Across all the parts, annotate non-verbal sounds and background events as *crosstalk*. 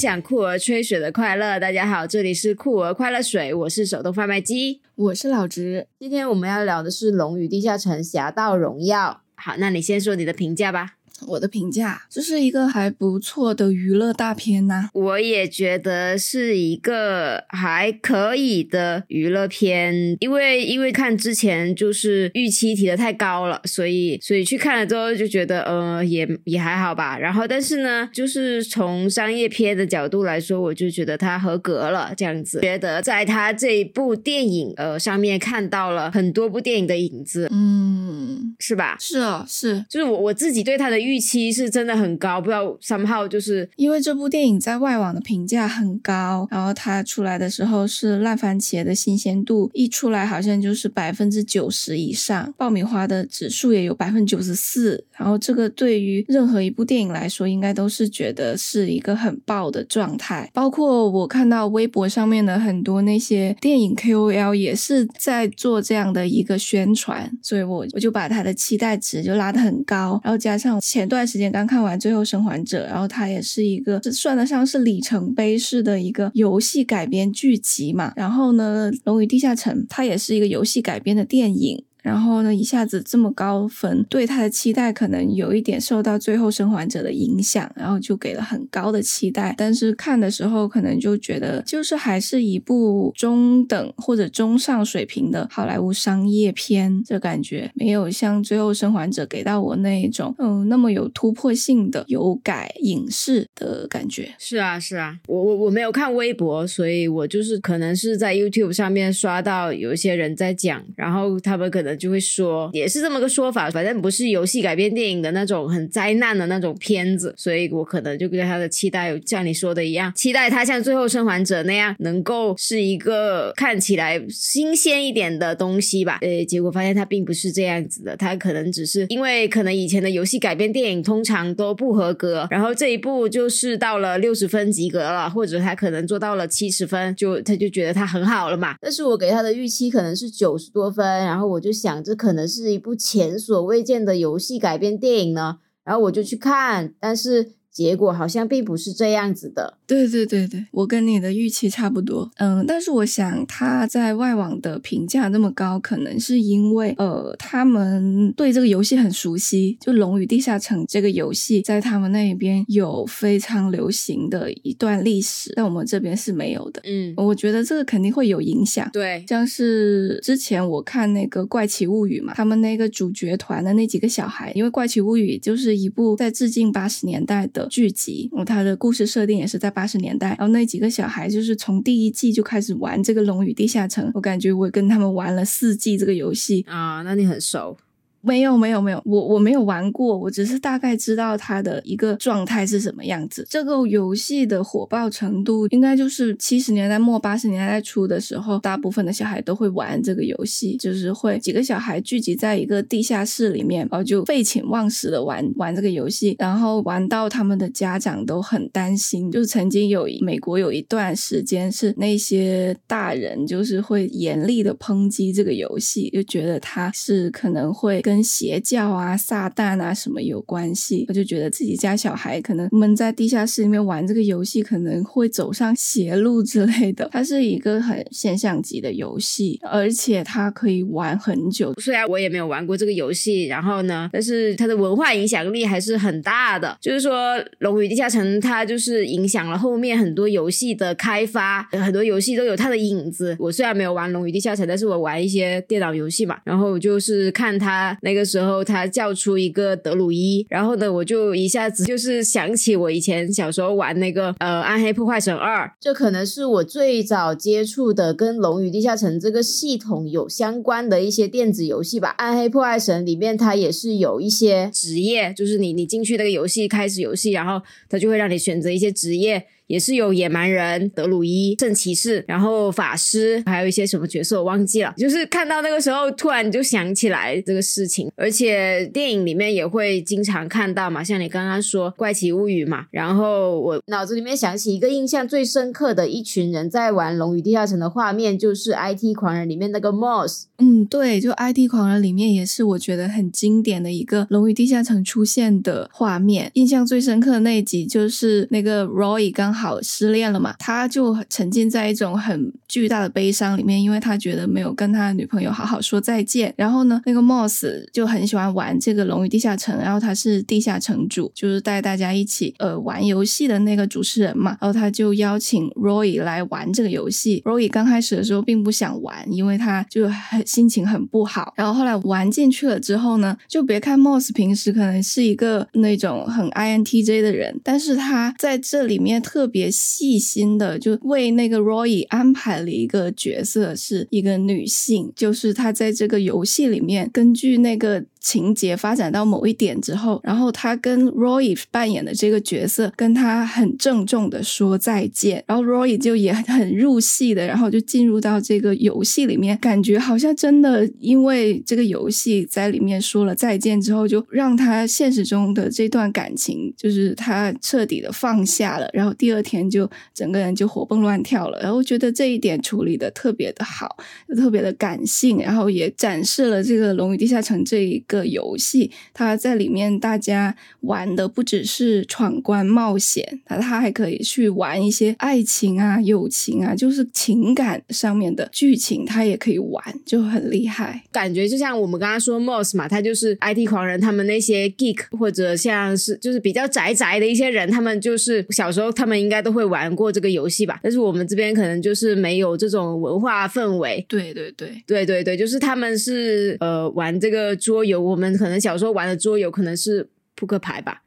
享酷儿吹水的快乐。大家好，这里是酷儿快乐水，我是手动贩卖机，我是老直。今天我们要聊的是《龙与地下城：侠盗荣耀》。好，那你先说你的评价吧。我的评价就是一个还不错的娱乐大片呐。我也觉得是一个还可以的娱乐片，因为因为看之前就是预期提的太高了，所以所以去看了之后就觉得呃也也还好吧。然后但是呢，就是从商业片的角度来说，我就觉得它合格了。这样子，觉得在他这一部电影呃上面看到了很多部电影的影子，嗯，是吧？是啊，是，就是我我自己对他的预预期是真的很高，不知道三号就是因为这部电影在外网的评价很高，然后它出来的时候是烂番茄的新鲜度一出来好像就是百分之九十以上，爆米花的指数也有百分之九十四，然后这个对于任何一部电影来说，应该都是觉得是一个很爆的状态。包括我看到微博上面的很多那些电影 KOL 也是在做这样的一个宣传，所以我我就把它的期待值就拉得很高，然后加上前前段时间刚看完《最后生还者》，然后它也是一个算得上是里程碑式的一个游戏改编剧集嘛。然后呢，《龙与地下城》它也是一个游戏改编的电影。然后呢，一下子这么高分，对他的期待可能有一点受到《最后生还者》的影响，然后就给了很高的期待。但是看的时候，可能就觉得就是还是一部中等或者中上水平的好莱坞商业片，这感觉没有像《最后生还者》给到我那一种嗯那么有突破性的有改影视的感觉。是啊，是啊，我我我没有看微博，所以我就是可能是在 YouTube 上面刷到有一些人在讲，然后他们可能。就会说，也是这么个说法，反正不是游戏改编电影的那种很灾难的那种片子，所以我可能就对他的期待像你说的一样，期待他像《最后生还者》那样，能够是一个看起来新鲜一点的东西吧。呃，结果发现他并不是这样子的，他可能只是因为可能以前的游戏改编电影通常都不合格，然后这一部就是到了六十分及格了，或者他可能做到了七十分，就他就觉得他很好了嘛。但是我给他的预期可能是九十多分，然后我就想。这可能是一部前所未见的游戏改编电影呢，然后我就去看，但是。结果好像并不是这样子的。对对对对，我跟你的预期差不多。嗯，但是我想他在外网的评价那么高，可能是因为呃，他们对这个游戏很熟悉。就《龙与地下城》这个游戏，在他们那边有非常流行的一段历史，但我们这边是没有的。嗯，我觉得这个肯定会有影响。对，像是之前我看那个《怪奇物语》嘛，他们那个主角团的那几个小孩，因为《怪奇物语》就是一部在致敬八十年代的。剧集，哦，它的故事设定也是在八十年代，然后那几个小孩就是从第一季就开始玩这个《龙与地下城》，我感觉我跟他们玩了四季这个游戏啊，那你很熟。没有没有没有，我我没有玩过，我只是大概知道它的一个状态是什么样子。这个游戏的火爆程度，应该就是七十年代末八十年代初的时候，大部分的小孩都会玩这个游戏，就是会几个小孩聚集在一个地下室里面，然后就废寝忘食的玩玩这个游戏，然后玩到他们的家长都很担心。就是曾经有美国有一段时间是那些大人就是会严厉的抨击这个游戏，就觉得它是可能会。跟邪教啊、撒旦啊什么有关系？我就觉得自己家小孩可能闷在地下室里面玩这个游戏，可能会走上邪路之类的。它是一个很现象级的游戏，而且它可以玩很久。虽然我也没有玩过这个游戏，然后呢，但是它的文化影响力还是很大的。就是说，《龙与地下城》它就是影响了后面很多游戏的开发，很多游戏都有它的影子。我虽然没有玩《龙与地下城》，但是我玩一些电脑游戏嘛，然后就是看它。那个时候他叫出一个德鲁伊，然后呢，我就一下子就是想起我以前小时候玩那个呃《暗黑破坏神二》，这可能是我最早接触的跟《龙与地下城》这个系统有相关的一些电子游戏吧。《暗黑破坏神》里面它也是有一些职业，就是你你进去那个游戏开始游戏，然后它就会让你选择一些职业。也是有野蛮人、德鲁伊、圣骑士，然后法师，还有一些什么角色我忘记了。就是看到那个时候，突然就想起来这个事情，而且电影里面也会经常看到嘛，像你刚刚说《怪奇物语》嘛，然后我脑子里面想起一个印象最深刻的一群人在玩《龙与地下城》的画面，就是《IT 狂人》里面那个 Moss。嗯，对，就《IT 狂人》里面也是我觉得很经典的一个《龙与地下城》出现的画面。印象最深刻的那集就是那个 Roy 刚好。好失恋了嘛，他就沉浸在一种很巨大的悲伤里面，因为他觉得没有跟他女朋友好好说再见。然后呢，那个 Moss 就很喜欢玩这个《龙与地下城》，然后他是地下城主，就是带大家一起呃玩游戏的那个主持人嘛。然后他就邀请 Roy 来玩这个游戏。Roy 刚开始的时候并不想玩，因为他就很心情很不好。然后后来玩进去了之后呢，就别看 Moss 平时可能是一个那种很 INTJ 的人，但是他在这里面特别细心的就为那个 Roy 安排一个角色，是一个女性，就是她在这个游戏里面根据那个。情节发展到某一点之后，然后他跟 Roy 扮演的这个角色跟他很郑重的说再见，然后 Roy 就也很入戏的，然后就进入到这个游戏里面，感觉好像真的因为这个游戏在里面说了再见之后，就让他现实中的这段感情就是他彻底的放下了，然后第二天就整个人就活蹦乱跳了，然后觉得这一点处理的特别的好，特别的感性，然后也展示了这个《龙与地下城》这一。个游戏，它在里面大家玩的不只是闯关冒险，它它还可以去玩一些爱情啊、友情啊，就是情感上面的剧情，它也可以玩，就很厉害。感觉就像我们刚刚说 Moss 嘛，他就是 IT 狂人，他们那些 geek 或者像是就是比较宅宅的一些人，他们就是小时候他们应该都会玩过这个游戏吧。但是我们这边可能就是没有这种文化氛围。对对对对对对，就是他们是呃玩这个桌游。我们可能小时候玩的桌游可能是扑克牌吧，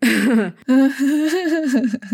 *laughs*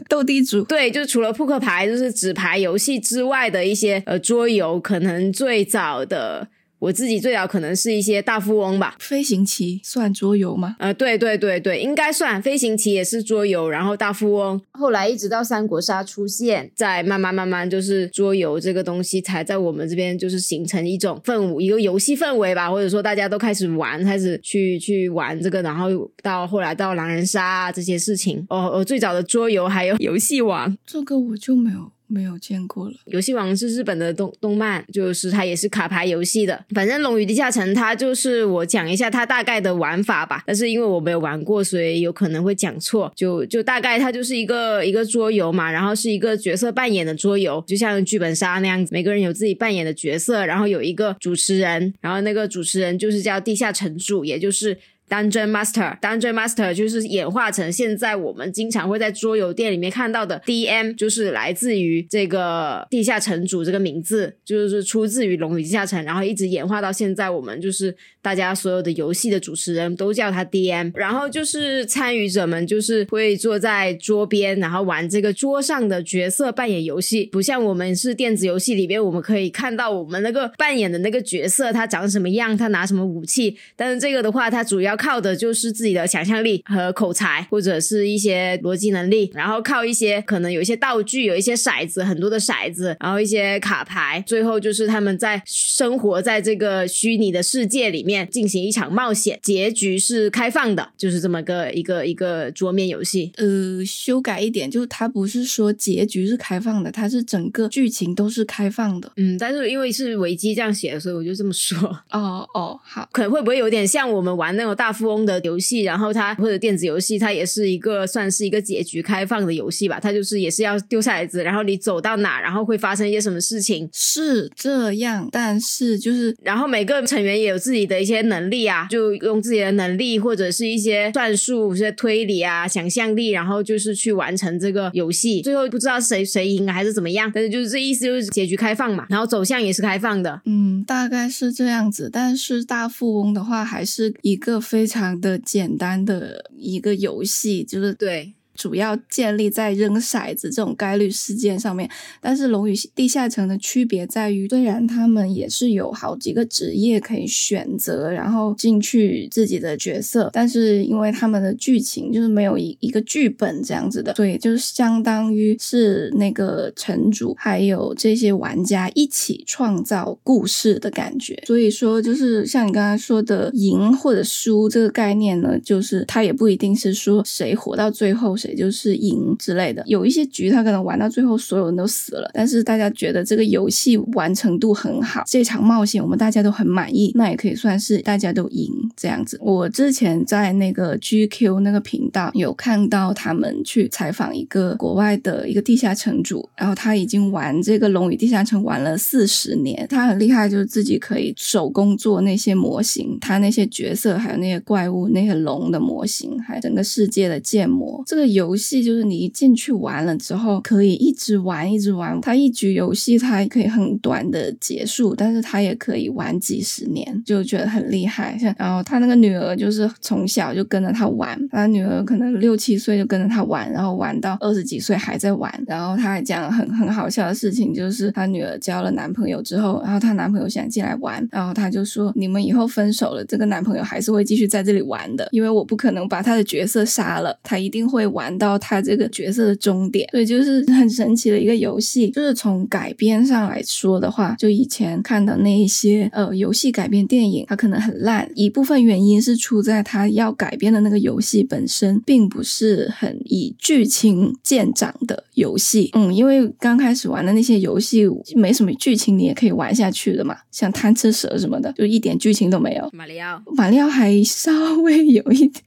斗地主。对，就是除了扑克牌，就是纸牌游戏之外的一些呃桌游，可能最早的。我自己最早可能是一些大富翁吧，飞行棋算桌游吗？呃，对对对对，应该算飞行棋也是桌游，然后大富翁后来一直到三国杀出现，再慢慢慢慢就是桌游这个东西才在我们这边就是形成一种氛围，一个游戏氛围吧，或者说大家都开始玩，开始去去玩这个，然后到后来到狼人杀啊这些事情。哦哦，最早的桌游还有游戏王，这个我就没有。没有见过了。游戏王是日本的动动漫，就是它也是卡牌游戏的。反正《龙与地下城》它就是我讲一下它大概的玩法吧。但是因为我没有玩过，所以有可能会讲错。就就大概它就是一个一个桌游嘛，然后是一个角色扮演的桌游，就像剧本杀那样子，每个人有自己扮演的角色，然后有一个主持人，然后那个主持人就是叫地下城主，也就是。Dungeon Master，Dungeon Master 就是演化成现在我们经常会在桌游店里面看到的 DM，就是来自于这个地下城主这个名字，就是出自于龙与地下城，然后一直演化到现在，我们就是大家所有的游戏的主持人都叫他 DM，然后就是参与者们就是会坐在桌边，然后玩这个桌上的角色扮演游戏，不像我们是电子游戏里边，我们可以看到我们那个扮演的那个角色他长什么样，他拿什么武器，但是这个的话，它主要。靠的就是自己的想象力和口才，或者是一些逻辑能力，然后靠一些可能有一些道具，有一些骰子，很多的骰子，然后一些卡牌，最后就是他们在生活在这个虚拟的世界里面进行一场冒险，结局是开放的，就是这么个一个一个桌面游戏。呃，修改一点，就是它不是说结局是开放的，它是整个剧情都是开放的。嗯，但是因为是维基这样写的，所以我就这么说。*laughs* 哦哦，好，可能会不会有点像我们玩那种大。富翁的游戏，然后它或者电子游戏，它也是一个算是一个结局开放的游戏吧。它就是也是要丢骰子，然后你走到哪，然后会发生一些什么事情，是这样。但是就是，然后每个成员也有自己的一些能力啊，就用自己的能力或者是一些算术、一些推理啊、想象力，然后就是去完成这个游戏。最后不知道谁谁赢还是怎么样，但是就是这意思就是结局开放嘛，然后走向也是开放的。嗯，大概是这样子。但是大富翁的话，还是一个非。非常的简单的一个游戏，就是对。主要建立在扔骰子这种概率事件上面，但是《龙与地下城》的区别在于，虽然他们也是有好几个职业可以选择，然后进去自己的角色，但是因为他们的剧情就是没有一一个剧本这样子的，所以就是相当于是那个城主还有这些玩家一起创造故事的感觉。所以说，就是像你刚才说的赢或者输这个概念呢，就是它也不一定是说谁活到最后谁。谁就是赢之类的。有一些局他可能玩到最后所有人都死了，但是大家觉得这个游戏完成度很好，这场冒险我们大家都很满意，那也可以算是大家都赢这样子。我之前在那个 GQ 那个频道有看到他们去采访一个国外的一个地下城主，然后他已经玩这个《龙与地下城》玩了四十年，他很厉害，就是自己可以手工做那些模型，他那些角色还有那些怪物、那些龙的模型，还有整个世界的建模。这个游戏就是你一进去玩了之后，可以一直玩一直玩。它一局游戏它可以很短的结束，但是它也可以玩几十年，就觉得很厉害。像然后他那个女儿就是从小就跟着他玩，他女儿可能六七岁就跟着他玩，然后玩到二十几岁还在玩。然后他还讲很很好笑的事情，就是他女儿交了男朋友之后，然后她男朋友想进来玩，然后他就说：“你们以后分手了，这个男朋友还是会继续在这里玩的，因为我不可能把他的角色杀了，他一定会玩到他这个角色的终点。”所以就是很神奇的一个游戏。就是从改编上来说的话，就以前看的那一些呃游戏改编电影，它可能很烂，一部分原因是出在它要改编的那个游戏本身并不是很以剧情见长的游戏。嗯，因为刚开始玩的那些游戏没什么剧情，你也可以玩下去的嘛，像贪吃蛇什么的，就一点剧情都没有。马里奥，马里奥还稍微有一点。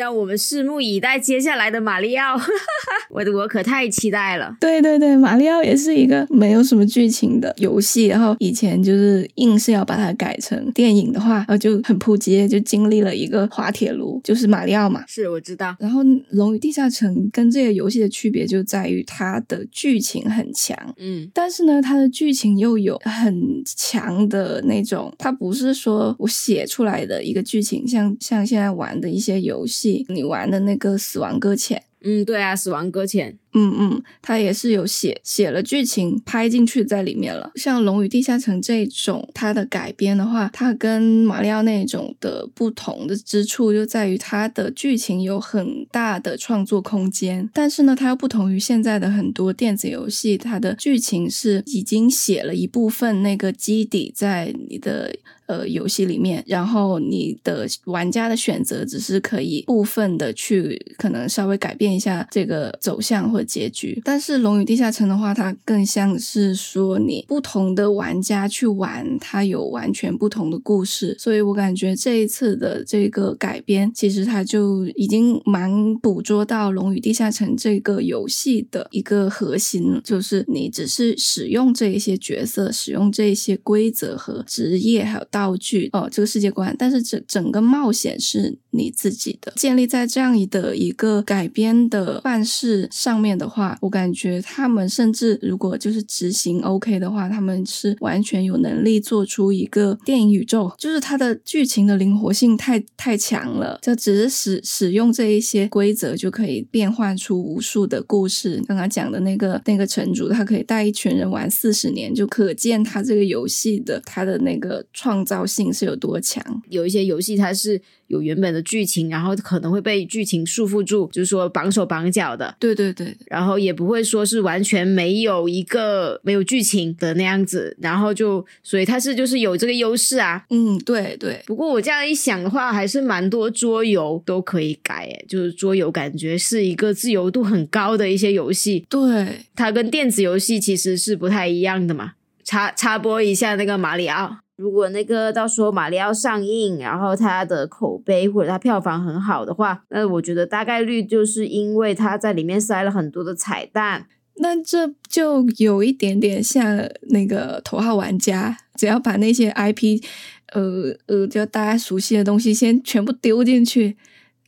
让我们拭目以待接下来的马里奥，*laughs* 我我可太期待了。对对对，马里奥也是一个没有什么剧情的游戏，然后以前就是硬是要把它改成电影的话，然后就很扑街，就经历了一个滑铁卢，就是马里奥嘛。是我知道。然后《龙与地下城》跟这个游戏的区别就在于它的剧情很强，嗯，但是呢，它的剧情又有很强的那种，它不是说我写出来的一个剧情，像像现在玩的一些游戏。你玩的那个《死亡搁浅》，嗯，对啊，《死亡搁浅》，嗯嗯，它也是有写写了剧情拍进去在里面了。像《龙与地下城》这种，它的改编的话，它跟马里奥那种的不同的之处就在于它的剧情有很大的创作空间，但是呢，它又不同于现在的很多电子游戏，它的剧情是已经写了一部分那个基底在你的。呃，游戏里面，然后你的玩家的选择只是可以部分的去可能稍微改变一下这个走向或结局，但是《龙与地下城》的话，它更像是说你不同的玩家去玩，它有完全不同的故事，所以我感觉这一次的这个改编，其实它就已经蛮捕捉到《龙与地下城》这个游戏的一个核心，就是你只是使用这一些角色，使用这一些规则和职业，还有。道具哦，这个世界观，但是整整个冒险是你自己的，建立在这样的一个改编的办事上面的话，我感觉他们甚至如果就是执行 OK 的话，他们是完全有能力做出一个电影宇宙，就是它的剧情的灵活性太太强了，就只是使使用这一些规则就可以变换出无数的故事。刚刚讲的那个那个城主，他可以带一群人玩四十年，就可见他这个游戏的他的那个创。造性是有多强？有一些游戏它是有原本的剧情，然后可能会被剧情束缚住，就是说绑手绑脚的。对对对，然后也不会说是完全没有一个没有剧情的那样子，然后就所以它是就是有这个优势啊。嗯，对对。不过我这样一想的话，还是蛮多桌游都可以改，诶，就是桌游感觉是一个自由度很高的一些游戏。对，它跟电子游戏其实是不太一样的嘛。插插播一下那个马里奥。如果那个到时候马里奥上映，然后它的口碑或者它票房很好的话，那我觉得大概率就是因为它在里面塞了很多的彩蛋。那这就有一点点像那个头号玩家，只要把那些 IP，呃呃，就大家熟悉的东西先全部丢进去，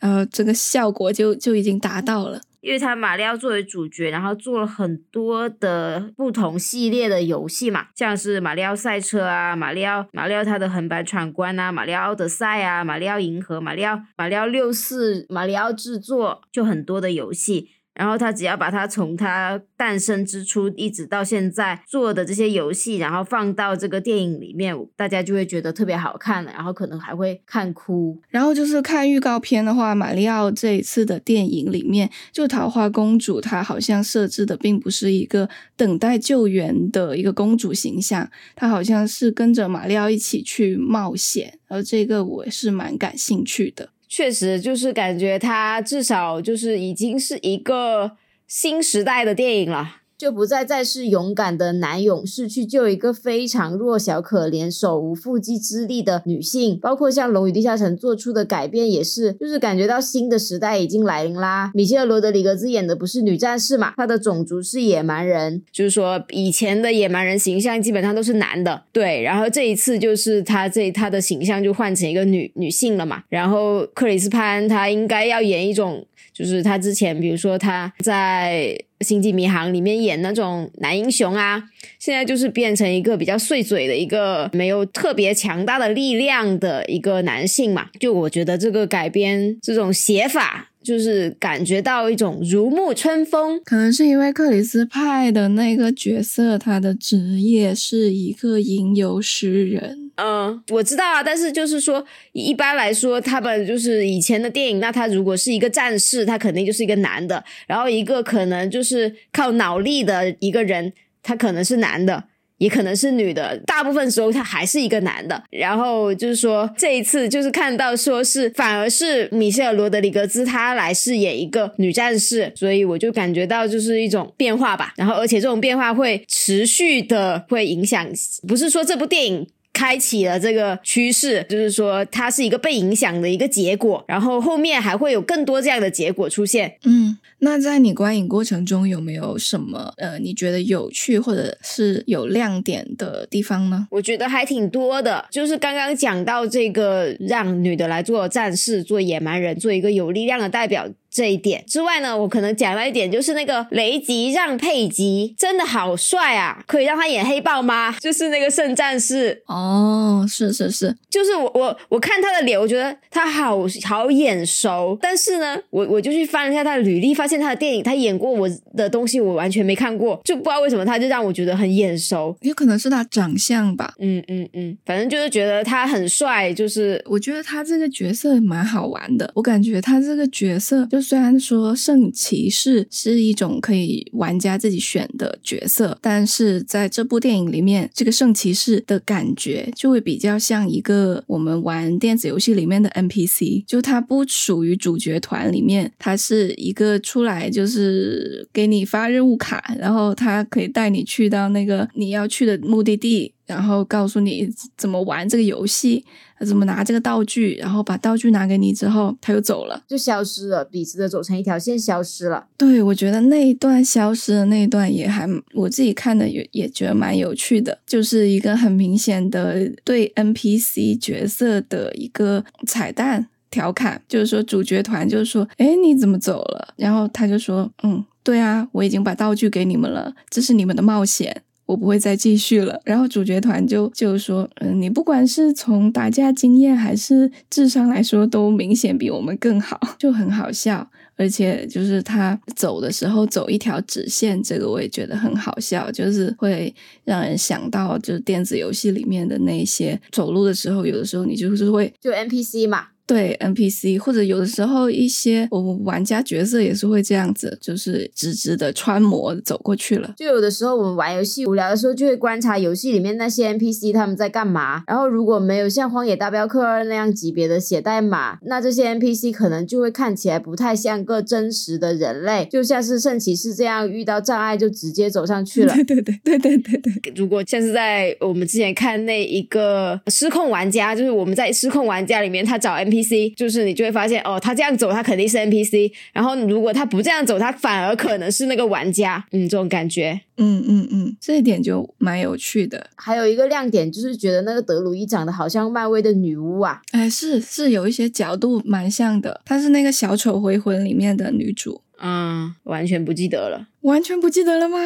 呃，这个效果就就已经达到了。因为他马里奥作为主角，然后做了很多的不同系列的游戏嘛，像是马里奥赛车啊，马里奥马里奥他的横版闯关啊，马里奥德赛啊，马里奥银河，马里奥马里奥六四，马里奥制作，就很多的游戏。然后他只要把它从他诞生之初一直到现在做的这些游戏，然后放到这个电影里面，大家就会觉得特别好看了，然后可能还会看哭。然后就是看预告片的话，马里奥这一次的电影里面，就桃花公主她好像设置的并不是一个等待救援的一个公主形象，她好像是跟着马里奥一起去冒险，而这个我是蛮感兴趣的。确实就是感觉它至少就是已经是一个新时代的电影了。就不再再是勇敢的男勇士去救一个非常弱小、可怜、手无缚鸡之力的女性，包括像《龙与地下城》做出的改变也是，就是感觉到新的时代已经来临啦。米歇尔·罗德里格兹演的不是女战士嘛，她的种族是野蛮人，就是说以前的野蛮人形象基本上都是男的，对，然后这一次就是他这他的形象就换成一个女女性了嘛。然后克里斯潘她应该要演一种，就是他之前比如说他在。星际迷航里面演那种男英雄啊，现在就是变成一个比较碎嘴的一个没有特别强大的力量的一个男性嘛。就我觉得这个改编这种写法，就是感觉到一种如沐春风。可能是因为克里斯派的那个角色，他的职业是一个吟游诗人。嗯，我知道啊，但是就是说，一般来说，他们就是以前的电影，那他如果是一个战士，他肯定就是一个男的，然后一个可能就是靠脑力的一个人，他可能是男的，也可能是女的，大部分时候他还是一个男的。然后就是说，这一次就是看到说是反而是米歇尔·罗德里格兹他来饰演一个女战士，所以我就感觉到就是一种变化吧。然后而且这种变化会持续的会影响，不是说这部电影。开启了这个趋势，就是说它是一个被影响的一个结果，然后后面还会有更多这样的结果出现。嗯，那在你观影过程中有没有什么呃你觉得有趣或者是有亮点的地方呢？我觉得还挺多的，就是刚刚讲到这个让女的来做战士、做野蛮人、做一个有力量的代表。这一点之外呢，我可能讲到一点，就是那个雷吉让佩吉真的好帅啊！可以让他演黑豹吗？就是那个圣战士哦，是是是，就是我我我看他的脸，我觉得他好好眼熟，但是呢，我我就去翻了一下他的履历，发现他的电影他演过我的东西，我完全没看过，就不知道为什么他就让我觉得很眼熟，也可能是他长相吧，嗯嗯嗯，反正就是觉得他很帅，就是我觉得他这个角色蛮好玩的，我感觉他这个角色就。虽然说圣骑士是一种可以玩家自己选的角色，但是在这部电影里面，这个圣骑士的感觉就会比较像一个我们玩电子游戏里面的 NPC，就他不属于主角团里面，他是一个出来就是给你发任务卡，然后他可以带你去到那个你要去的目的地。然后告诉你怎么玩这个游戏，怎么拿这个道具，然后把道具拿给你之后，他又走了，就消失了，笔直的走成一条线消失了。对，我觉得那一段消失的那一段也还我自己看的也也觉得蛮有趣的，就是一个很明显的对 NPC 角色的一个彩蛋调侃，就是说主角团就是说，哎，你怎么走了？然后他就说，嗯，对啊，我已经把道具给你们了，这是你们的冒险。我不会再继续了。然后主角团就就说：“嗯，你不管是从打架经验还是智商来说，都明显比我们更好，*laughs* 就很好笑。而且就是他走的时候走一条直线，这个我也觉得很好笑，就是会让人想到就是电子游戏里面的那些走路的时候，有的时候你就是会就 NPC 嘛。”对 NPC，或者有的时候一些我们玩家角色也是会这样子，就是直直的穿模走过去了。就有的时候我们玩游戏无聊的时候，就会观察游戏里面那些 NPC 他们在干嘛。然后如果没有像《荒野大镖客二》那样级别的写代码，那这些 NPC 可能就会看起来不太像个真实的人类，就像是圣骑士这样遇到障碍就直接走上去了。对对对对对对对。如果像是在我们之前看那一个失控玩家，就是我们在失控玩家里面，他找 NPC。NPC 就是你就会发现哦，他这样走，他肯定是 NPC。然后如果他不这样走，他反而可能是那个玩家。嗯，这种感觉，嗯嗯嗯，这一点就蛮有趣的。还有一个亮点就是觉得那个德鲁伊长得好像漫威的女巫啊。哎，是是有一些角度蛮像的。她是那个小丑回魂里面的女主。嗯，完全不记得了。完全不记得了吗？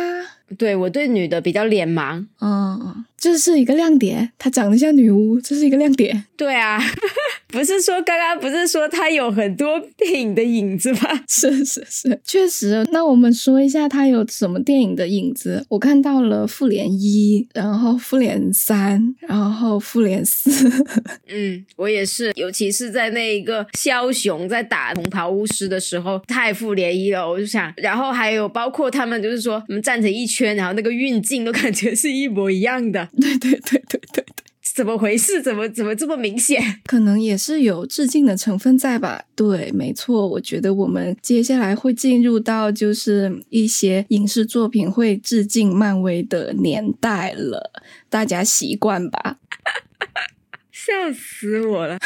对我对女的比较脸盲。嗯，这是一个亮点。她长得像女巫，这是一个亮点。对啊。不是说刚刚不是说他有很多电影的影子吗？*laughs* 是是是，确实。那我们说一下他有什么电影的影子。我看到了《复联一》，然后《复联三》，然后《复联四》。*laughs* 嗯，我也是，尤其是在那一个枭雄在打红袍巫师的时候，太复联一了。我就想，然后还有包括他们就是说，我们站成一圈，然后那个运镜都感觉是一模一样的。对对对对对对。怎么回事？怎么怎么这么明显？*laughs* 可能也是有致敬的成分在吧？对，没错，我觉得我们接下来会进入到就是一些影视作品会致敬漫威的年代了，大家习惯吧？*laughs* 笑死我了！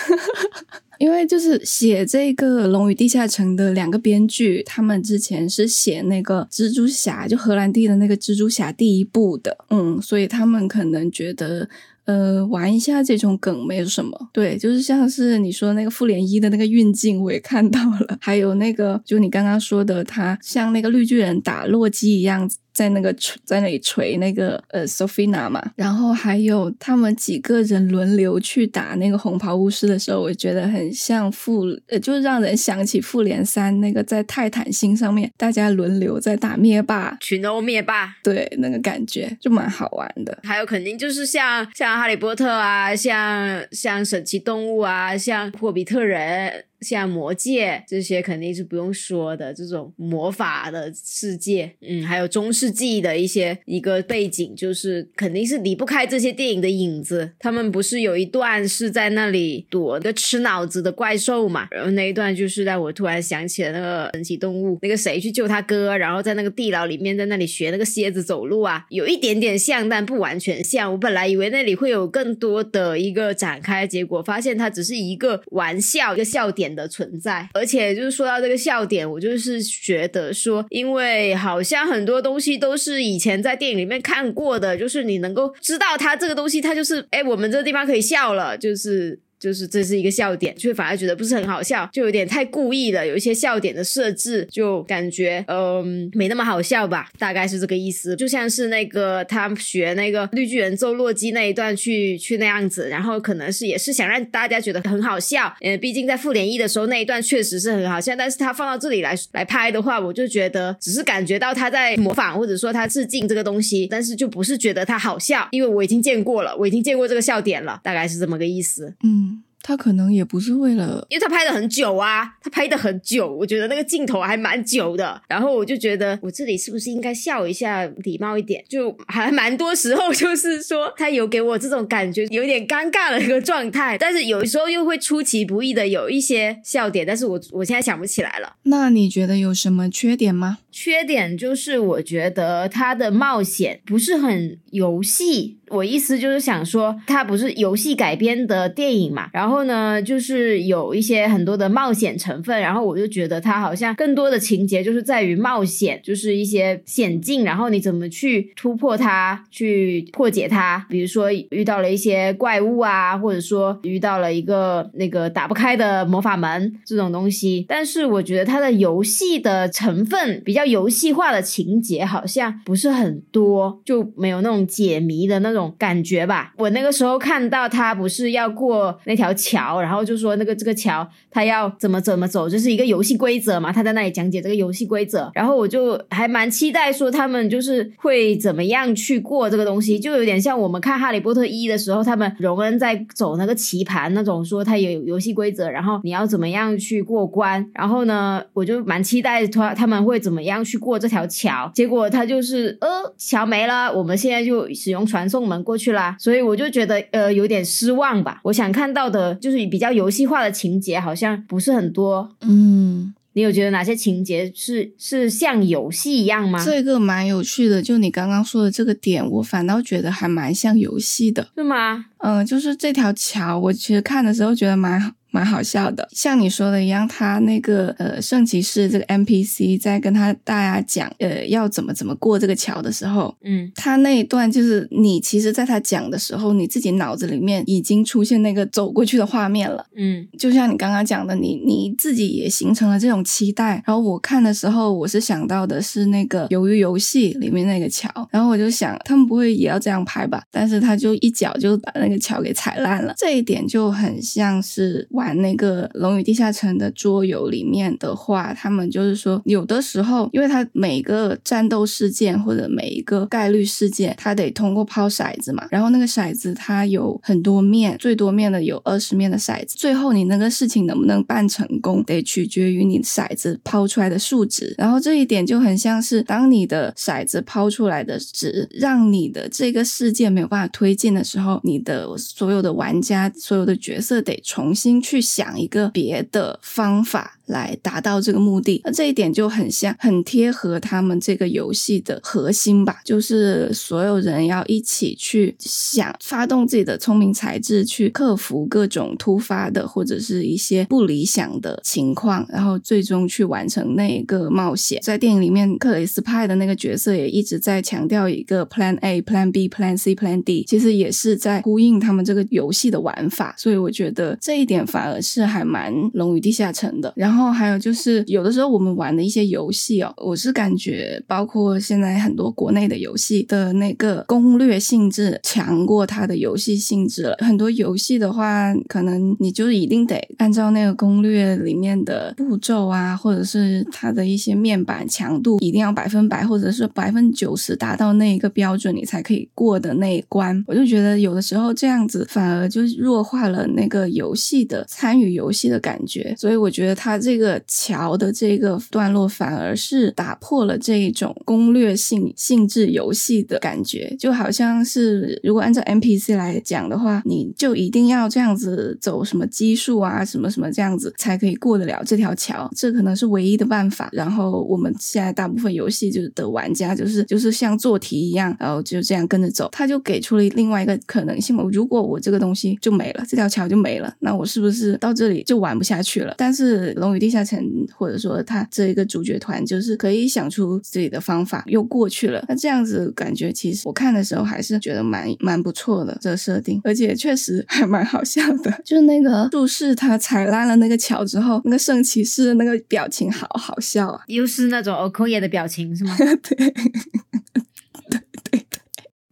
*laughs* 因为就是写这个《龙与地下城》的两个编剧，他们之前是写那个蜘蛛侠，就荷兰弟的那个蜘蛛侠第一部的，嗯，所以他们可能觉得。呃，玩一下这种梗没有什么，对，就是像是你说那个复联一的那个运镜，我也看到了，还有那个就你刚刚说的，他像那个绿巨人打洛基一样。在那个锤在那里锤那个呃 Sophina 嘛，然后还有他们几个人轮流去打那个红袍巫师的时候，我觉得很像复呃，就是让人想起复联三那个在泰坦星上面大家轮流在打灭霸群殴灭霸，对那个感觉就蛮好玩的。还有肯定就是像像哈利波特啊，像像神奇动物啊，像霍比特人。像魔界这些肯定是不用说的，这种魔法的世界，嗯，还有中世纪的一些一个背景，就是肯定是离不开这些电影的影子。他们不是有一段是在那里躲个吃脑子的怪兽嘛？然后那一段就是让我突然想起了那个神奇动物，那个谁去救他哥，然后在那个地牢里面在那里学那个蝎子走路啊，有一点点像，但不完全像。我本来以为那里会有更多的一个展开，结果发现它只是一个玩笑，一个笑点。的存在，而且就是说到这个笑点，我就是觉得说，因为好像很多东西都是以前在电影里面看过的，就是你能够知道它这个东西，它就是哎，我们这个地方可以笑了，就是。就是这是一个笑点，却反而觉得不是很好笑，就有点太故意了。有一些笑点的设置，就感觉嗯没那么好笑吧，大概是这个意思。就像是那个他学那个绿巨人揍洛基那一段去去那样子，然后可能是也是想让大家觉得很好笑。嗯，毕竟在复联一的时候那一段确实是很好笑，但是他放到这里来来拍的话，我就觉得只是感觉到他在模仿或者说他致敬这个东西，但是就不是觉得他好笑，因为我已经见过了，我已经见过这个笑点了，大概是这么个意思。嗯。他可能也不是为了，因为他拍的很久啊，他拍的很久，我觉得那个镜头还蛮久的。然后我就觉得，我这里是不是应该笑一下，礼貌一点？就还蛮多时候，就是说他有给我这种感觉，有点尴尬的一个状态。但是有时候又会出其不意的有一些笑点，但是我我现在想不起来了。那你觉得有什么缺点吗？缺点就是我觉得他的冒险不是很游戏。我意思就是想说，它不是游戏改编的电影嘛，然后呢，就是有一些很多的冒险成分，然后我就觉得它好像更多的情节就是在于冒险，就是一些险境，然后你怎么去突破它，去破解它，比如说遇到了一些怪物啊，或者说遇到了一个那个打不开的魔法门这种东西，但是我觉得它的游戏的成分比较游戏化的情节好像不是很多，就没有那种解谜的那种。感觉吧，我那个时候看到他不是要过那条桥，然后就说那个这个桥他要怎么怎么走，就是一个游戏规则嘛。他在那里讲解这个游戏规则，然后我就还蛮期待说他们就是会怎么样去过这个东西，就有点像我们看《哈利波特一》的时候，他们荣恩在走那个棋盘那种，说他有游戏规则，然后你要怎么样去过关。然后呢，我就蛮期待他他们会怎么样样去过这条桥。结果他就是呃，桥没了，我们现在就使用传送。门过去啦，所以我就觉得呃有点失望吧。我想看到的就是比较游戏化的情节，好像不是很多。嗯，你有觉得哪些情节是是像游戏一样吗？这个蛮有趣的，就你刚刚说的这个点，我反倒觉得还蛮像游戏的，是吗？嗯，就是这条桥，我其实看的时候觉得蛮好。蛮好笑的，像你说的一样，他那个呃圣骑士这个 NPC 在跟他大家讲呃要怎么怎么过这个桥的时候，嗯，他那一段就是你其实在他讲的时候，你自己脑子里面已经出现那个走过去的画面了，嗯，就像你刚刚讲的，你你自己也形成了这种期待。然后我看的时候，我是想到的是那个鱿鱼游戏里面那个桥，然后我就想他们不会也要这样拍吧？但是他就一脚就把那个桥给踩烂了，这一点就很像是。玩那个《龙与地下城》的桌游里面的话，他们就是说，有的时候，因为它每个战斗事件或者每一个概率事件，它得通过抛骰子嘛，然后那个骰子它有很多面，最多面的有二十面的骰子，最后你那个事情能不能办成功，得取决于你骰子抛出来的数值。然后这一点就很像是，当你的骰子抛出来的值让你的这个事件没有办法推进的时候，你的所有的玩家、所有的角色得重新去去想一个别的方法。来达到这个目的，那这一点就很像，很贴合他们这个游戏的核心吧，就是所有人要一起去想，发动自己的聪明才智，去克服各种突发的或者是一些不理想的情况，然后最终去完成那一个冒险。在电影里面，克雷斯派的那个角色也一直在强调一个 Plan A、Plan B、Plan C、Plan D，其实也是在呼应他们这个游戏的玩法。所以我觉得这一点反而是还蛮《龙与地下城》的。然后。然后还有就是，有的时候我们玩的一些游戏哦，我是感觉，包括现在很多国内的游戏的那个攻略性质强过它的游戏性质了。很多游戏的话，可能你就一定得按照那个攻略里面的步骤啊，或者是它的一些面板强度，一定要百分百或者是百分之九十达到那一个标准，你才可以过的那一关。*laughs* 我就觉得有的时候这样子反而就弱化了那个游戏的参与游戏的感觉。所以我觉得它这。这个桥的这个段落反而是打破了这一种攻略性性质游戏的感觉，就好像是如果按照 NPC 来讲的话，你就一定要这样子走什么基数啊，什么什么这样子才可以过得了这条桥，这可能是唯一的办法。然后我们现在大部分游戏就是的玩家就是就是像做题一样，然后就这样跟着走，他就给出了另外一个可能性嘛。如果我这个东西就没了，这条桥就没了，那我是不是到这里就玩不下去了？但是龙与地下城，或者说他这一个主角团，就是可以想出自己的方法，又过去了。那这样子感觉，其实我看的时候还是觉得蛮蛮不错的这个设定，而且确实还蛮好笑的。*laughs* 就是那个术士他踩烂了那个桥之后，那个圣骑士的那个表情好好笑啊，又是那种 k o y 的表情是吗？*laughs* 对。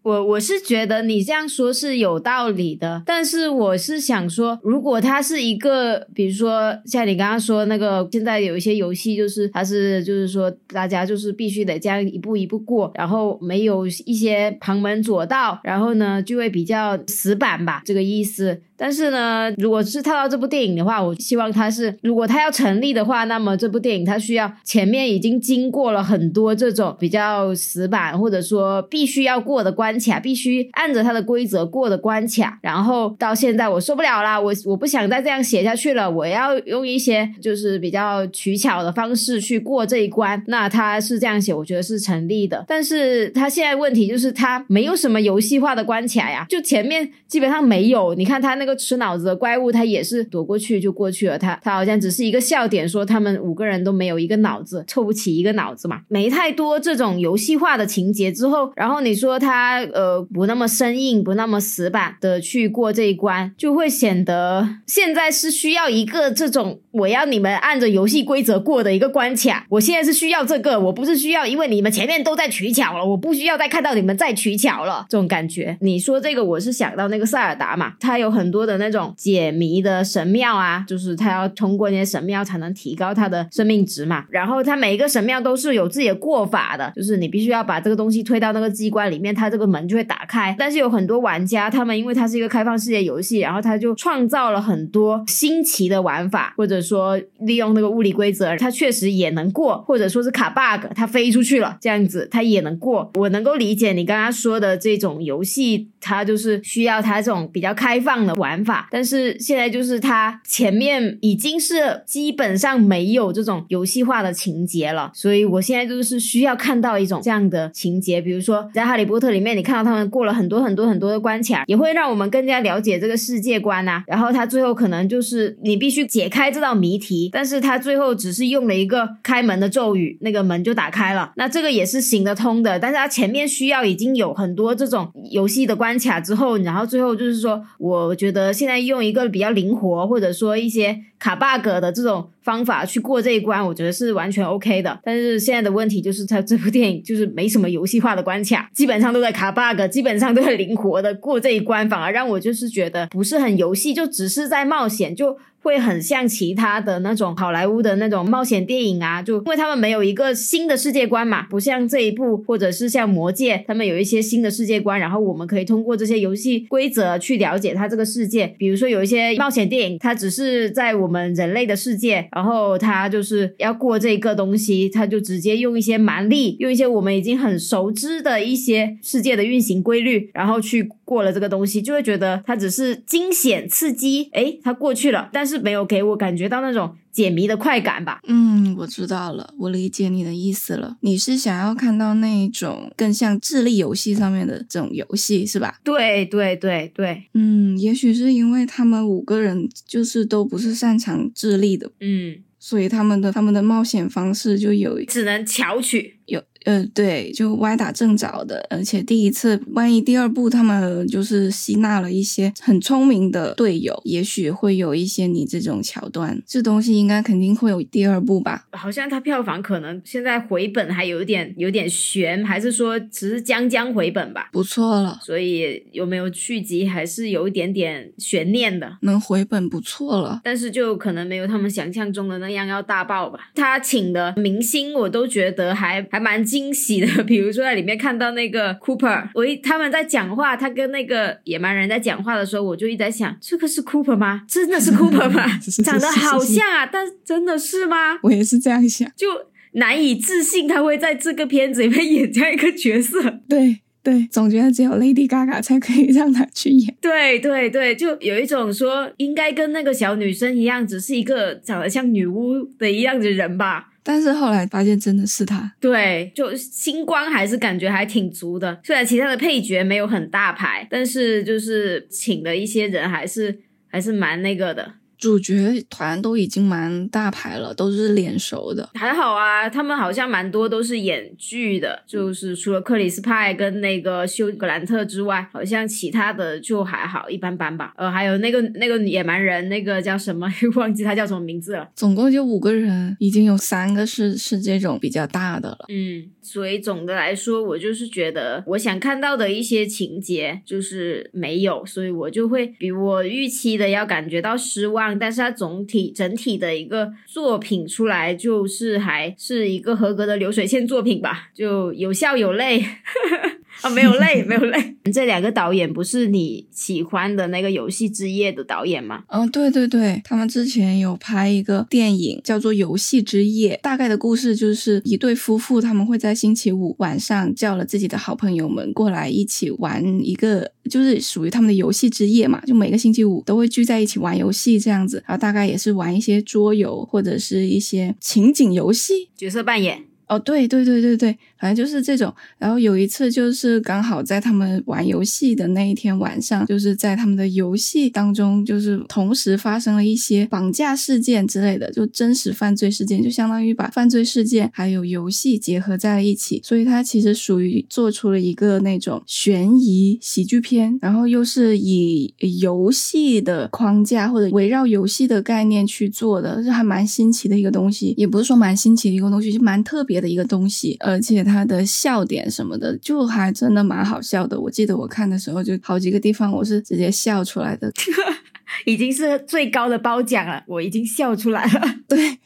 我我是觉得你这样说是有道理的，但是我是想说，如果它是一个，比如说像你刚刚说那个，现在有一些游戏就是它是就是说大家就是必须得这样一步一步过，然后没有一些旁门左道，然后呢就会比较死板吧，这个意思。但是呢，如果是套到这部电影的话，我希望它是，如果它要成立的话，那么这部电影它需要前面已经经过了很多这种比较死板或者说必须要过的关卡，必须按着它的规则过的关卡，然后到现在我受不了啦，我我不想再这样写下去了，我要用一些就是比较取巧的方式去过这一关。那它是这样写，我觉得是成立的。但是它现在问题就是它没有什么游戏化的关卡呀，就前面基本上没有。你看它那。个吃脑子的怪物，他也是躲过去就过去了。他他好像只是一个笑点，说他们五个人都没有一个脑子，凑不齐一个脑子嘛，没太多这种游戏化的情节。之后，然后你说他呃不那么生硬，不那么死板的去过这一关，就会显得现在是需要一个这种我要你们按着游戏规则过的一个关卡。我现在是需要这个，我不是需要，因为你们前面都在取巧了，我不需要再看到你们在取巧了这种感觉。你说这个，我是想到那个塞尔达嘛，他有很多。多的那种解谜的神庙啊，就是他要通过那些神庙才能提高他的生命值嘛。然后他每一个神庙都是有自己的过法的，就是你必须要把这个东西推到那个机关里面，它这个门就会打开。但是有很多玩家，他们因为它是一个开放世界游戏，然后他就创造了很多新奇的玩法，或者说利用那个物理规则，它确实也能过，或者说是卡 bug，它飞出去了这样子，它也能过。我能够理解你刚刚说的这种游戏，它就是需要它这种比较开放的玩。玩法，但是现在就是它前面已经是基本上没有这种游戏化的情节了，所以我现在就是需要看到一种这样的情节，比如说在哈利波特里面，你看到他们过了很多很多很多的关卡，也会让我们更加了解这个世界观呐。然后他最后可能就是你必须解开这道谜题，但是他最后只是用了一个开门的咒语，那个门就打开了，那这个也是行得通的。但是他前面需要已经有很多这种游戏的关卡之后，然后最后就是说，我觉得。呃，现在用一个比较灵活，或者说一些卡 bug 的这种方法去过这一关，我觉得是完全 OK 的。但是现在的问题就是，它这部电影就是没什么游戏化的关卡，基本上都在卡 bug，基本上都在灵活的过这一关，反而让我就是觉得不是很游戏，就只是在冒险就。会很像其他的那种好莱坞的那种冒险电影啊，就因为他们没有一个新的世界观嘛，不像这一部或者是像魔戒，他们有一些新的世界观，然后我们可以通过这些游戏规则去了解它这个世界。比如说有一些冒险电影，它只是在我们人类的世界，然后它就是要过这个东西，它就直接用一些蛮力，用一些我们已经很熟知的一些世界的运行规律，然后去过了这个东西，就会觉得它只是惊险刺激，诶，它过去了，但是没有给我感觉到那种解谜的快感吧。嗯，我知道了，我理解你的意思了。你是想要看到那一种更像智力游戏上面的这种游戏，是吧？对对对对，嗯，也许是因为他们五个人就是都不是擅长智力的，嗯，所以他们的他们的冒险方式就有只能巧取。有呃，对，就歪打正着的，而且第一次，万一第二部他们就是吸纳了一些很聪明的队友，也许会有一些你这种桥段。这东西应该肯定会有第二部吧？好像它票房可能现在回本还有点有点悬，还是说只是将将回本吧？不错了，所以有没有续集还是有一点点悬念的。能回本不错了，但是就可能没有他们想象中的那样要大爆吧。他请的明星我都觉得还还蛮惊喜的，比如说在里面看到那个 Cooper，我一他们在讲话，他跟那个野蛮人在讲话的时候，我就一直在想，这个是 Cooper 吗？真的是 Cooper 吗？*laughs* 长得好像啊，但真的是吗？我也是这样想，就难以置信他会在这个片子里面演这样一个角色。*laughs* 对对，总觉得只有 Lady Gaga 才可以让他去演。对对对，就有一种说应该跟那个小女生一样，只是一个长得像女巫的一样的人吧。但是后来发现真的是他，对，就星光还是感觉还挺足的。虽然其他的配角没有很大牌，但是就是请的一些人还是还是蛮那个的。主角团都已经蛮大牌了，都是脸熟的。还好啊，他们好像蛮多都是演剧的，就是除了克里斯派跟那个休格兰特之外，好像其他的就还好，一般般吧。呃，还有那个那个野蛮人，那个叫什么？*laughs* 忘记他叫什么名字了。总共就五个人，已经有三个是是这种比较大的了。嗯，所以总的来说，我就是觉得我想看到的一些情节就是没有，所以我就会比我预期的要感觉到失望。但是它总体整体的一个作品出来，就是还是一个合格的流水线作品吧，就有笑有泪。*laughs* 啊，没有累，没有累。*laughs* 这两个导演不是你喜欢的那个《游戏之夜》的导演吗？嗯，对对对，他们之前有拍一个电影叫做《游戏之夜》，大概的故事就是一对夫妇，他们会在星期五晚上叫了自己的好朋友们过来一起玩一个，就是属于他们的游戏之夜嘛，就每个星期五都会聚在一起玩游戏这样子，然后大概也是玩一些桌游或者是一些情景游戏，角色扮演。哦，对对对对对，反正就是这种。然后有一次，就是刚好在他们玩游戏的那一天晚上，就是在他们的游戏当中，就是同时发生了一些绑架事件之类的，就真实犯罪事件，就相当于把犯罪事件还有游戏结合在了一起。所以它其实属于做出了一个那种悬疑喜剧片，然后又是以游戏的框架或者围绕游戏的概念去做的，这还蛮新奇的一个东西。也不是说蛮新奇的一个东西，就蛮特别。的一个东西，而且它的笑点什么的，就还真的蛮好笑的。我记得我看的时候，就好几个地方我是直接笑出来的，*laughs* 已经是最高的褒奖了，我已经笑出来了。*laughs* 对。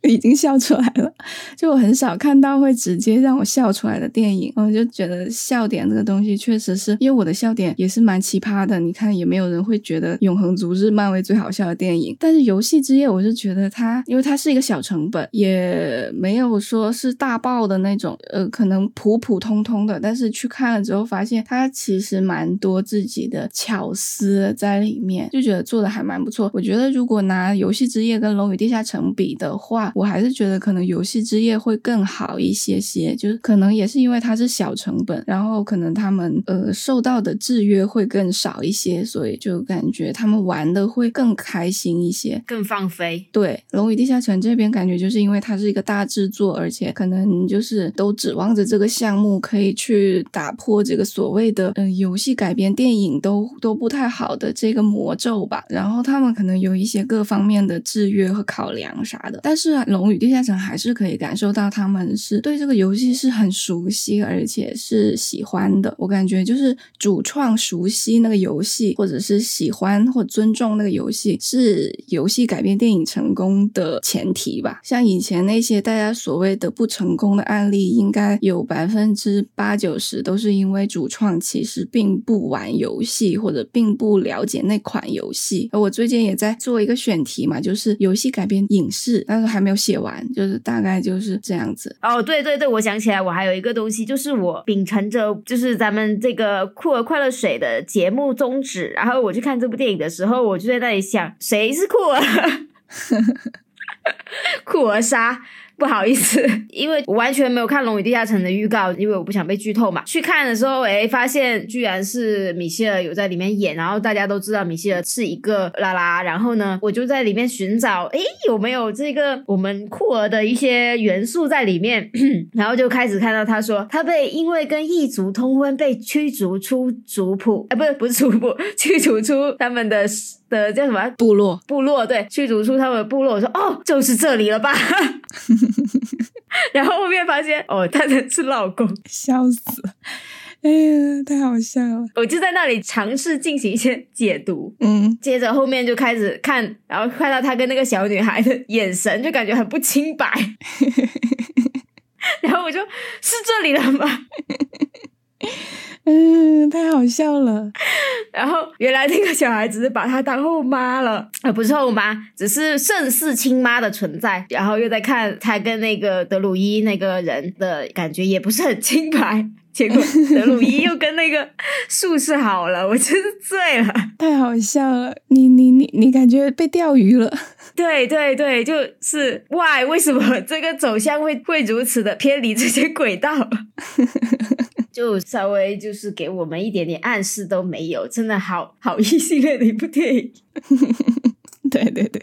*laughs* 已经笑出来了，*laughs* 就我很少看到会直接让我笑出来的电影，我就觉得笑点这个东西确实是因为我的笑点也是蛮奇葩的。你看，也没有人会觉得《永恒族》是漫威最好笑的电影，但是《游戏之夜》我是觉得它，因为它是一个小成本，也没有说是大爆的那种，呃，可能普普通通的，但是去看了之后发现它其实蛮多自己的巧思在里面，就觉得做的还蛮不错。我觉得如果拿《游戏之夜》跟《龙与地下城》比的话，我还是觉得可能游戏之夜会更好一些些，就是可能也是因为它是小成本，然后可能他们呃受到的制约会更少一些，所以就感觉他们玩的会更开心一些，更放飞。对，龙与地下城这边感觉就是因为它是一个大制作，而且可能就是都指望着这个项目可以去打破这个所谓的嗯游戏改编电影都都不太好的这个魔咒吧。然后他们可能有一些各方面的制约和考量啥的，但是。《龙与地下城》还是可以感受到他们是对这个游戏是很熟悉，而且是喜欢的。我感觉就是主创熟悉那个游戏，或者是喜欢或尊重那个游戏，是游戏改编电影成功的前提吧。像以前那些大家所谓的不成功的案例，应该有百分之八九十都是因为主创其实并不玩游戏，或者并不了解那款游戏。而我最近也在做一个选题嘛，就是游戏改编影视，但是还没没有写完，就是大概就是这样子。哦，对对对，我想起来，我还有一个东西，就是我秉承着就是咱们这个酷儿快乐水的节目宗旨，然后我去看这部电影的时候，我就在那里想，谁是酷儿？*laughs* 酷儿杀。不好意思，*laughs* 因为我完全没有看《龙与地下城》的预告，因为我不想被剧透嘛。去看的时候，哎，发现居然是米歇尔有在里面演，然后大家都知道米歇尔是一个拉拉，然后呢，我就在里面寻找，哎，有没有这个我们酷儿的一些元素在里面，*clears throat* 然后就开始看到他说他被因为跟异族通婚被驱逐出族谱，哎，不是不是族谱，驱逐出他们的。的叫什么部落？部落对，驱逐出他们的部落。我说哦，就是这里了吧？*laughs* 然后后面发现哦，他的是老公，笑死了！哎呀，太好笑了！我就在那里尝试进行一些解读，嗯，接着后面就开始看，然后看到他跟那个小女孩的眼神，就感觉很不清白。*laughs* 然后我就，是这里了吗？*laughs* 嗯，太好笑了。然后原来那个小孩只是把他当后妈了，啊不是后妈，只是胜似亲妈的存在。然后又在看他跟那个德鲁伊那个人的感觉也不是很清白，结果德鲁伊又跟那个术士好了，*laughs* 我真是醉了，太好笑了。你你你你感觉被钓鱼了？*laughs* 对对对，就是 why 为什么这个走向会会如此的偏离这些轨道？就稍微就是给我们一点点暗示都没有，真的好好异性恋的一部电影。*laughs* *laughs* 对对对，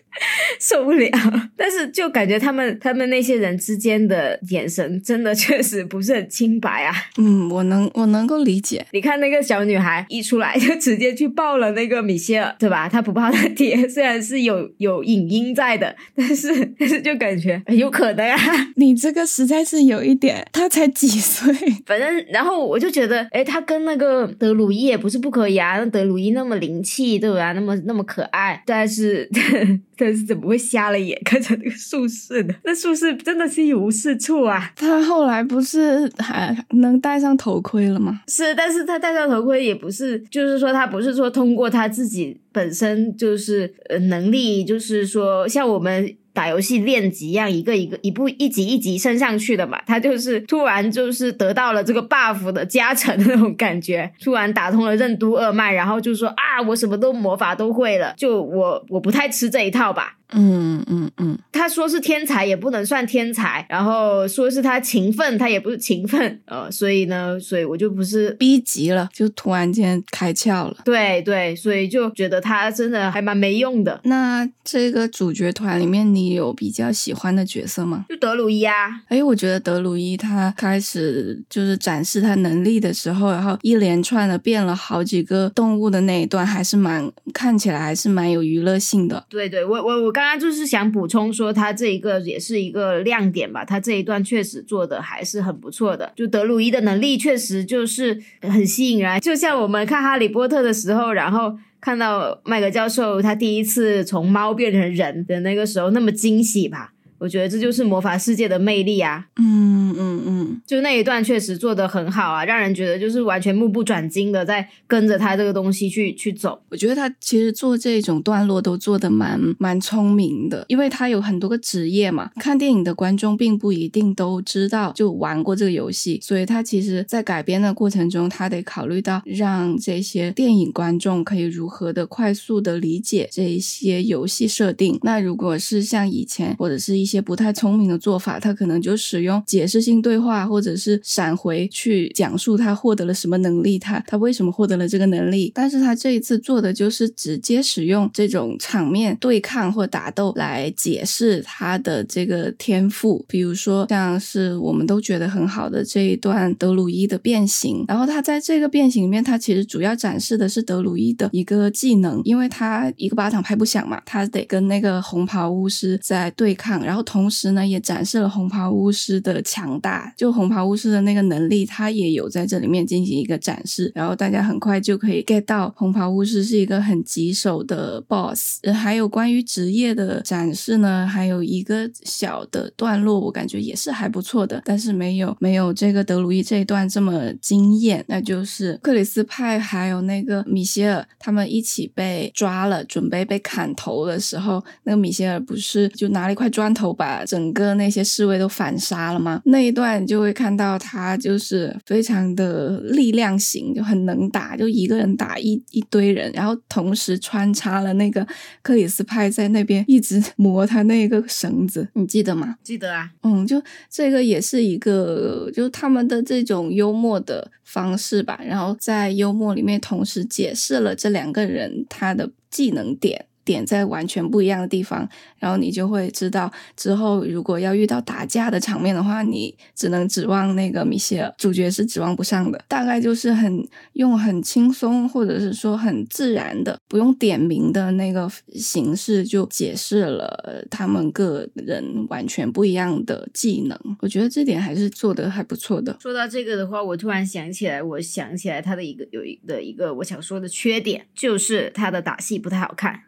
受不了。*laughs* 但是就感觉他们他们那些人之间的眼神，真的确实不是很清白啊。嗯，我能我能够理解。你看那个小女孩一出来就直接去抱了那个米歇尔，对吧？她不抱他爹，*laughs* 虽然是有有影音在的，但是但是就感觉有可能啊。你这个实在是有一点，他才几岁。反正然后我就觉得，哎，他跟那个德鲁伊也不是不可以啊。那德鲁伊那么灵气，对吧？那么那么可爱，但是。*laughs* 但是怎么会瞎了眼看着那个术士呢？*laughs* 那术士真的是一无是处啊！他后来不是还能戴上头盔了吗？是，但是他戴上头盔也不是，就是说他不是说通过他自己本身就是呃能力，就是说像我们。打游戏练级一样，一个一个一步一级一级升上去的嘛。他就是突然就是得到了这个 buff 的加成的那种感觉，突然打通了任督二脉，然后就说啊，我什么都魔法都会了。就我我不太吃这一套吧。嗯嗯嗯，他说是天才也不能算天才，然后说是他勤奋，他也不是勤奋，*laughs* 呃，所以呢，所以我就不是逼急了，就突然间开窍了。对对，所以就觉得他真的还蛮没用的。那这个主角团里面，你有比较喜欢的角色吗？就德鲁伊啊。哎，我觉得德鲁伊他开始就是展示他能力的时候，然后一连串的变了好几个动物的那一段，还是蛮看起来还是蛮有娱乐性的。对对，我我我。刚刚就是想补充说，他这一个也是一个亮点吧。他这一段确实做的还是很不错的。就德鲁伊的能力确实就是很吸引人，就像我们看《哈利波特》的时候，然后看到麦格教授他第一次从猫变成人的那个时候那么惊喜吧。我觉得这就是魔法世界的魅力啊！嗯嗯嗯，就那一段确实做的很好啊，让人觉得就是完全目不转睛的在跟着他这个东西去去走。我觉得他其实做这种段落都做的蛮蛮聪明的，因为他有很多个职业嘛。看电影的观众并不一定都知道就玩过这个游戏，所以他其实在改编的过程中，他得考虑到让这些电影观众可以如何的快速的理解这一些游戏设定。那如果是像以前或者是一些些不太聪明的做法，他可能就使用解释性对话，或者是闪回去讲述他获得了什么能力，他他为什么获得了这个能力。但是他这一次做的就是直接使用这种场面对抗或打斗来解释他的这个天赋。比如说，像是我们都觉得很好的这一段德鲁伊的变形，然后他在这个变形里面，他其实主要展示的是德鲁伊的一个技能，因为他一个巴掌拍不响嘛，他得跟那个红袍巫师在对抗，然后。然后同时呢，也展示了红袍巫师的强大，就红袍巫师的那个能力，他也有在这里面进行一个展示。然后大家很快就可以 get 到红袍巫师是一个很棘手的 boss。还有关于职业的展示呢，还有一个小的段落，我感觉也是还不错的，但是没有没有这个德鲁伊这一段这么惊艳。那就是克里斯派还有那个米歇尔他们一起被抓了，准备被砍头的时候，那个米歇尔不是就拿了一块砖头把整个那些侍卫都反杀了吗？那一段就会看到他就是非常的力量型，就很能打，就一个人打一一堆人，然后同时穿插了那个克里斯派在那边一直磨他那个绳子，你记得吗？记得啊，嗯，就这个也是一个，就他们的这种幽默的方式吧，然后在幽默里面同时解释了这两个人他的技能点。点在完全不一样的地方，然后你就会知道之后如果要遇到打架的场面的话，你只能指望那个米歇尔，主角是指望不上的。大概就是很用很轻松或者是说很自然的，不用点名的那个形式，就解释了他们个人完全不一样的技能。我觉得这点还是做的还不错的。说到这个的话，我突然想起来，我想起来他的一个有一的一个我想说的缺点，就是他的打戏不太好看。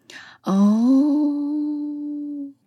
哦，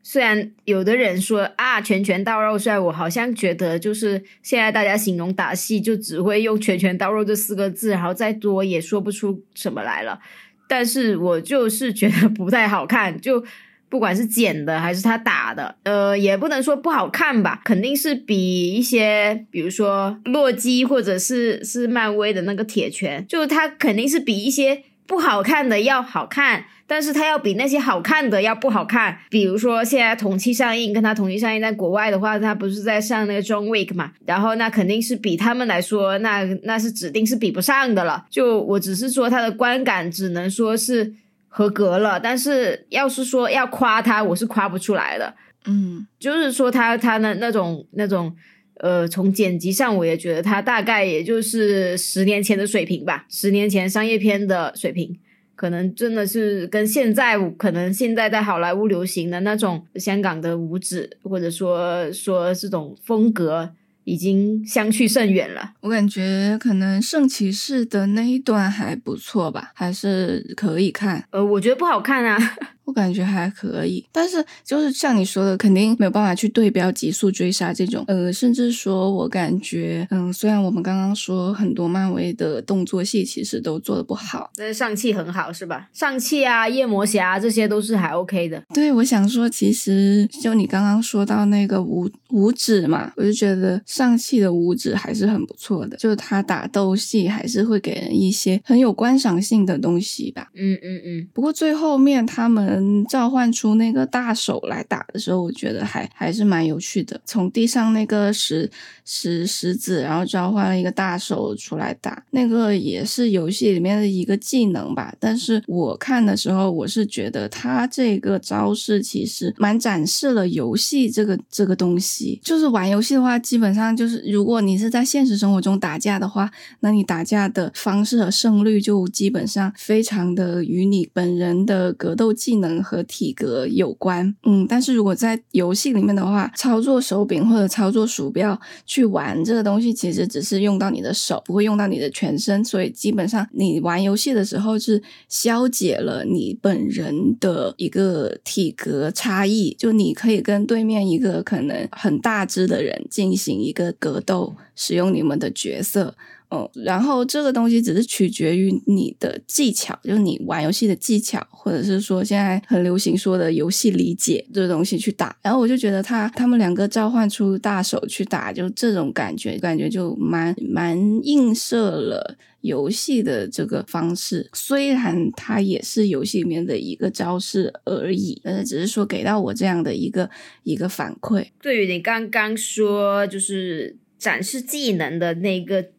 虽然有的人说啊，拳拳到肉，虽然我好像觉得就是现在大家形容打戏就只会用拳拳到肉这四个字，然后再多也说不出什么来了。但是我就是觉得不太好看，就不管是剪的还是他打的，呃，也不能说不好看吧，肯定是比一些，比如说洛基或者是是漫威的那个铁拳，就他肯定是比一些不好看的要好看。但是它要比那些好看的要不好看，比如说现在同期上映，跟它同期上映在国外的话，它不是在上那个 John Wick 嘛？然后那肯定是比他们来说，那那是指定是比不上的了。就我只是说它的观感只能说是合格了，但是要是说要夸它，我是夸不出来的。嗯，就是说它它的那种那种呃，从剪辑上我也觉得它大概也就是十年前的水平吧，十年前商业片的水平。可能真的是跟现在可能现在在好莱坞流行的那种香港的舞指，或者说说这种风格已经相去甚远了。我感觉可能圣骑士的那一段还不错吧，还是可以看。呃，我觉得不好看啊。我感觉还可以，但是就是像你说的，肯定没有办法去对标《极速追杀》这种。呃，甚至说我感觉，嗯，虽然我们刚刚说很多漫威的动作戏其实都做的不好，但是上汽很好，是吧？上汽啊，夜魔侠这些都是还 OK 的。对，我想说，其实就你刚刚说到那个五五指嘛，我就觉得上汽的五指还是很不错的，就是他打斗戏还是会给人一些很有观赏性的东西吧。嗯嗯嗯。不过最后面他们。嗯，召唤出那个大手来打的时候，我觉得还还是蛮有趣的。从地上那个石石石子，然后召唤了一个大手出来打，那个也是游戏里面的一个技能吧。但是我看的时候，我是觉得他这个招式其实蛮展示了游戏这个这个东西。就是玩游戏的话，基本上就是如果你是在现实生活中打架的话，那你打架的方式和胜率就基本上非常的与你本人的格斗技能。和体格有关，嗯，但是如果在游戏里面的话，操作手柄或者操作鼠标去玩这个东西，其实只是用到你的手，不会用到你的全身，所以基本上你玩游戏的时候是消解了你本人的一个体格差异，就你可以跟对面一个可能很大只的人进行一个格斗，使用你们的角色。嗯，然后这个东西只是取决于你的技巧，就是你玩游戏的技巧，或者是说现在很流行说的游戏理解这东西去打。然后我就觉得他他们两个召唤出大手去打，就这种感觉，感觉就蛮蛮映射了游戏的这个方式。虽然它也是游戏里面的一个招式而已，但是只是说给到我这样的一个一个反馈。对于你刚刚说就是展示技能的那个。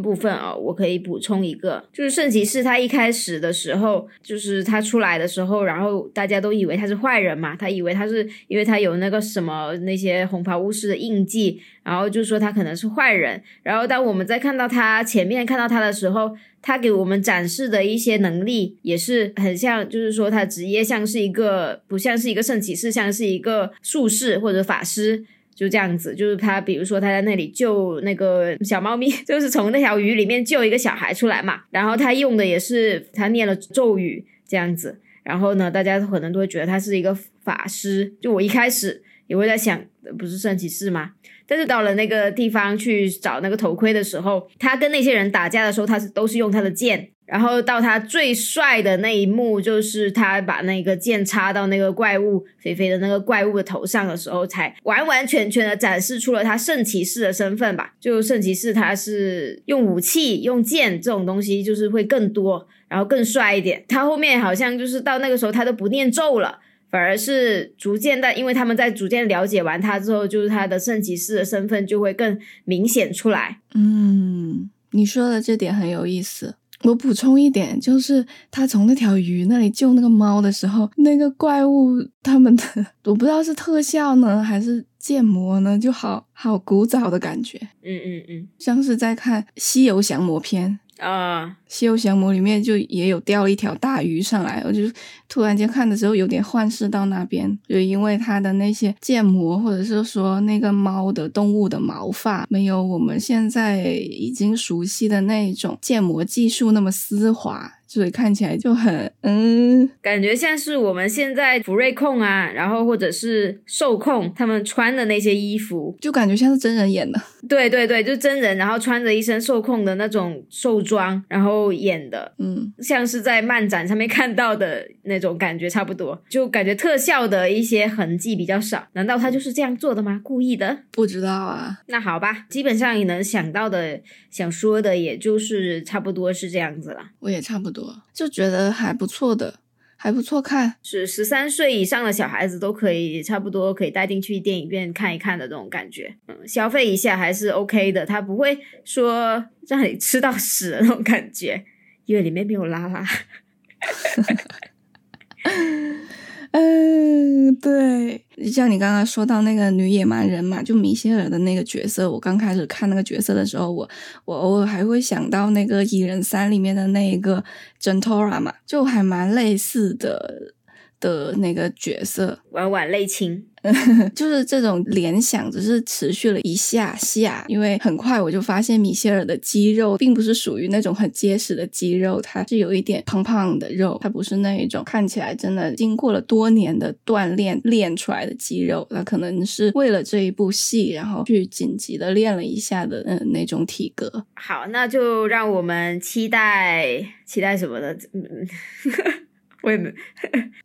部分啊，我可以补充一个，就是圣骑士他一开始的时候，就是他出来的时候，然后大家都以为他是坏人嘛，他以为他是因为他有那个什么那些红袍巫师的印记，然后就说他可能是坏人。然后当我们在看到他前面看到他的时候，他给我们展示的一些能力也是很像，就是说他职业像是一个不像是一个圣骑士，像是一个术士或者法师。就这样子，就是他，比如说他在那里救那个小猫咪，*laughs* 就是从那条鱼里面救一个小孩出来嘛。然后他用的也是他念了咒语这样子。然后呢，大家可能都会觉得他是一个法师。就我一开始也会在想，不是圣骑士吗？但是到了那个地方去找那个头盔的时候，他跟那些人打架的时候，他是都是用他的剑。然后到他最帅的那一幕，就是他把那个剑插到那个怪物肥肥的那个怪物的头上的时候，才完完全全的展示出了他圣骑士的身份吧。就圣骑士他是用武器、用剑这种东西，就是会更多，然后更帅一点。他后面好像就是到那个时候，他都不念咒了，反而是逐渐的，因为他们在逐渐了解完他之后，就是他的圣骑士的身份就会更明显出来。嗯，你说的这点很有意思。我补充一点，就是他从那条鱼那里救那个猫的时候，那个怪物他们的 *laughs* 我不知道是特效呢还是建模呢，就好好古早的感觉，嗯嗯嗯，像是在看《西游降魔篇》。啊，《西游降魔》里面就也有钓一条大鱼上来，我就突然间看的时候有点幻视到那边，就因为它的那些建模，或者是说那个猫的动物的毛发，没有我们现在已经熟悉的那种建模技术那么丝滑。所以看起来就很嗯，感觉像是我们现在福瑞控啊，然后或者是受控他们穿的那些衣服，就感觉像是真人演的。对对对，就真人，然后穿着一身受控的那种兽装，然后演的，嗯，像是在漫展上面看到的那种感觉差不多。就感觉特效的一些痕迹比较少，难道他就是这样做的吗？故意的？不知道啊。那好吧，基本上你能想到的、想说的，也就是差不多是这样子了。我也差不多。就觉得还不错的，还不错看，是十三岁以上的小孩子都可以差不多可以带进去电影院看一看的这种感觉，嗯，消费一下还是 OK 的，他不会说让你吃到屎的那种感觉，因为里面没有拉拉。*laughs* *laughs* 嗯，对，像你刚刚说到那个女野蛮人嘛，就米歇尔的那个角色，我刚开始看那个角色的时候，我我偶尔还会想到那个蚁人三里面的那一个 Gentora 嘛，就还蛮类似的的那个角色，婉婉泪清。*laughs* 就是这种联想，只是持续了一下下，因为很快我就发现米歇尔的肌肉并不是属于那种很结实的肌肉，它是有一点胖胖的肉，它不是那一种看起来真的经过了多年的锻炼练出来的肌肉，那可能是为了这一部戏，然后去紧急的练了一下的嗯那种体格。好，那就让我们期待期待什么呢？嗯，*laughs* 我也没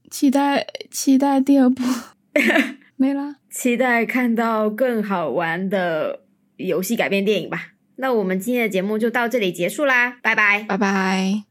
期待期待第二部。*laughs* 没了，期待看到更好玩的游戏改编电影吧。那我们今天的节目就到这里结束啦，拜拜，拜拜。